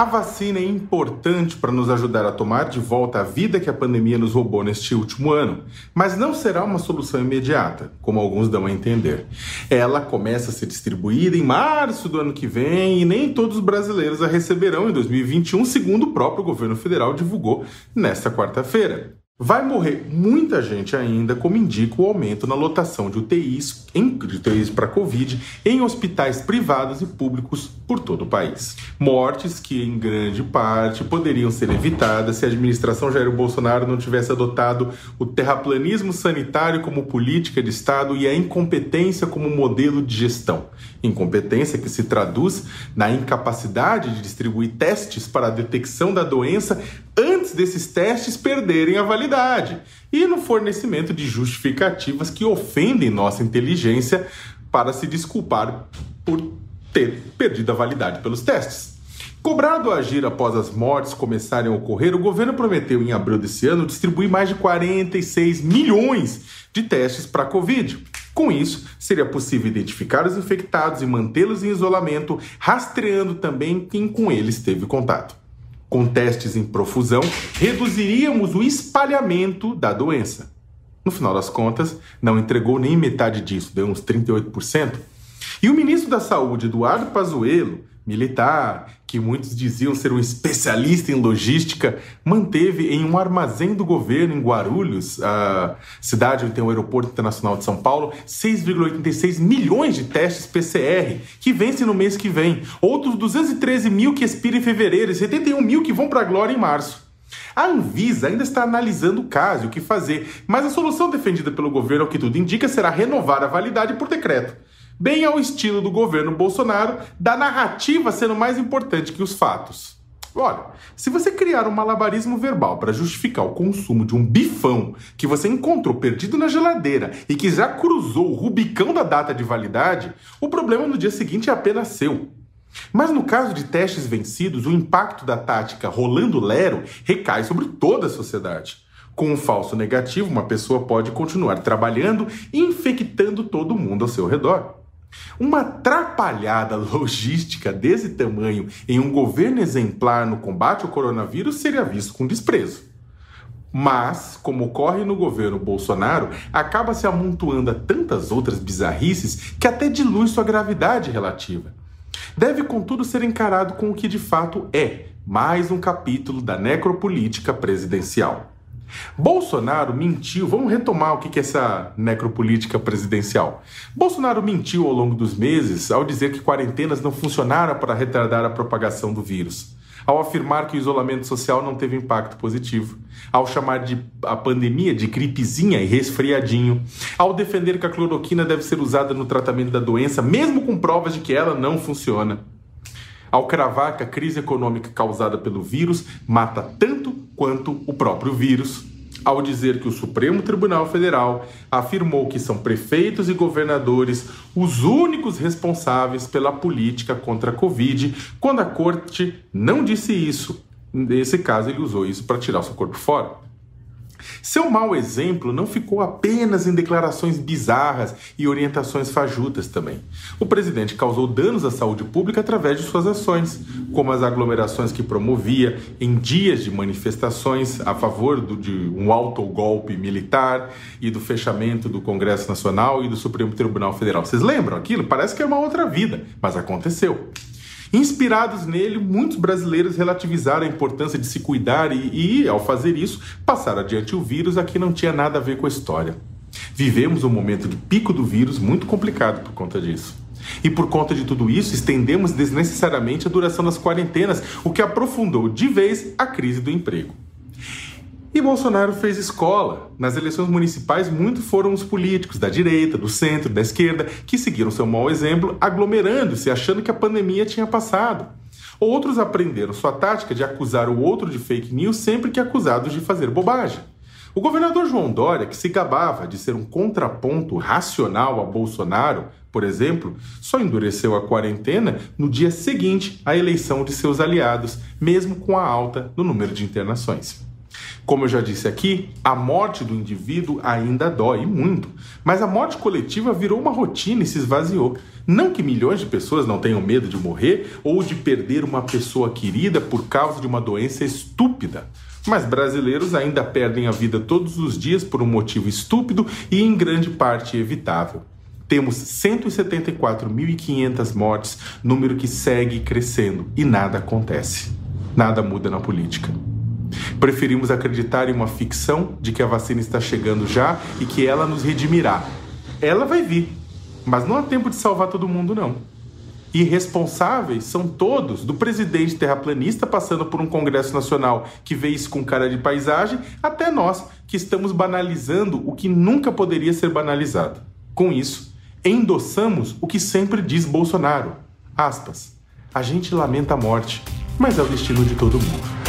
A vacina é importante para nos ajudar a tomar de volta a vida que a pandemia nos roubou neste último ano, mas não será uma solução imediata, como alguns dão a entender. Ela começa a ser distribuída em março do ano que vem e nem todos os brasileiros a receberão em 2021, segundo o próprio governo federal divulgou nesta quarta-feira. Vai morrer muita gente ainda, como indica o aumento na lotação de UTIs, UTIs para Covid em hospitais privados e públicos por todo o país. Mortes que, em grande parte, poderiam ser evitadas se a administração Jair Bolsonaro não tivesse adotado o terraplanismo sanitário como política de Estado e a incompetência como modelo de gestão. Incompetência que se traduz na incapacidade de distribuir testes para a detecção da doença antes desses testes perderem a validade e no fornecimento de justificativas que ofendem nossa inteligência para se desculpar por ter perdido a validade pelos testes. Cobrado a agir após as mortes começarem a ocorrer, o governo prometeu em abril desse ano distribuir mais de 46 milhões de testes para a Covid. Com isso, seria possível identificar os infectados e mantê-los em isolamento, rastreando também quem com eles teve contato com testes em profusão, reduziríamos o espalhamento da doença. No final das contas, não entregou nem metade disso, deu uns 38%. E o ministro da Saúde, Eduardo Pazuello, militar, que muitos diziam ser um especialista em logística, manteve em um armazém do governo em Guarulhos, a cidade onde tem o Aeroporto Internacional de São Paulo, 6,86 milhões de testes PCR, que vencem no mês que vem. Outros 213 mil que expiram em fevereiro e 71 mil que vão para a glória em março. A Anvisa ainda está analisando o caso e o que fazer, mas a solução defendida pelo governo, ao que tudo indica, será renovar a validade por decreto bem ao estilo do governo Bolsonaro, da narrativa sendo mais importante que os fatos. Olha, se você criar um malabarismo verbal para justificar o consumo de um bifão que você encontrou perdido na geladeira e que já cruzou o rubicão da data de validade, o problema no dia seguinte é apenas seu. Mas no caso de testes vencidos, o impacto da tática rolando lero recai sobre toda a sociedade. Com um falso negativo, uma pessoa pode continuar trabalhando e infectando todo mundo ao seu redor. Uma atrapalhada logística desse tamanho em um governo exemplar no combate ao coronavírus seria visto com desprezo. Mas, como ocorre no governo Bolsonaro, acaba se amontoando a tantas outras bizarrices que até dilui sua gravidade relativa. Deve, contudo, ser encarado com o que de fato é mais um capítulo da necropolítica presidencial. Bolsonaro mentiu, vamos retomar o que é essa necropolítica presidencial. Bolsonaro mentiu ao longo dos meses ao dizer que quarentenas não funcionaram para retardar a propagação do vírus, ao afirmar que o isolamento social não teve impacto positivo, ao chamar de a pandemia de gripezinha e resfriadinho, ao defender que a cloroquina deve ser usada no tratamento da doença, mesmo com provas de que ela não funciona. Ao cravar que a crise econômica causada pelo vírus mata tanto quanto o próprio vírus, ao dizer que o Supremo Tribunal Federal afirmou que são prefeitos e governadores os únicos responsáveis pela política contra a Covid, quando a corte não disse isso. Nesse caso, ele usou isso para tirar o seu corpo fora. Seu mau exemplo não ficou apenas em declarações bizarras e orientações fajutas também. O presidente causou danos à saúde pública através de suas ações, como as aglomerações que promovia em dias de manifestações a favor do, de um autogolpe militar e do fechamento do Congresso Nacional e do Supremo Tribunal Federal. Vocês lembram aquilo? Parece que é uma outra vida, mas aconteceu. Inspirados nele, muitos brasileiros relativizaram a importância de se cuidar e, e, ao fazer isso, passaram adiante o vírus a que não tinha nada a ver com a história. Vivemos um momento de pico do vírus muito complicado por conta disso. E por conta de tudo isso, estendemos desnecessariamente a duração das quarentenas, o que aprofundou de vez a crise do emprego. E Bolsonaro fez escola. Nas eleições municipais, muito foram os políticos da direita, do centro, da esquerda, que seguiram seu mau exemplo, aglomerando-se, achando que a pandemia tinha passado. Outros aprenderam sua tática de acusar o outro de fake news sempre que acusados de fazer bobagem. O governador João Dória, que se gabava de ser um contraponto racional a Bolsonaro, por exemplo, só endureceu a quarentena no dia seguinte à eleição de seus aliados, mesmo com a alta no número de internações. Como eu já disse aqui, a morte do indivíduo ainda dói muito, mas a morte coletiva virou uma rotina e se esvaziou. Não que milhões de pessoas não tenham medo de morrer ou de perder uma pessoa querida por causa de uma doença estúpida. Mas brasileiros ainda perdem a vida todos os dias por um motivo estúpido e em grande parte evitável. Temos 174.500 mortes, número que segue crescendo e nada acontece. Nada muda na política. Preferimos acreditar em uma ficção de que a vacina está chegando já e que ela nos redimirá. Ela vai vir, mas não há tempo de salvar todo mundo, não. E responsáveis são todos, do presidente terraplanista passando por um Congresso Nacional que vê isso com cara de paisagem, até nós, que estamos banalizando o que nunca poderia ser banalizado. Com isso, endossamos o que sempre diz Bolsonaro. Aspas. A gente lamenta a morte, mas é o destino de todo mundo.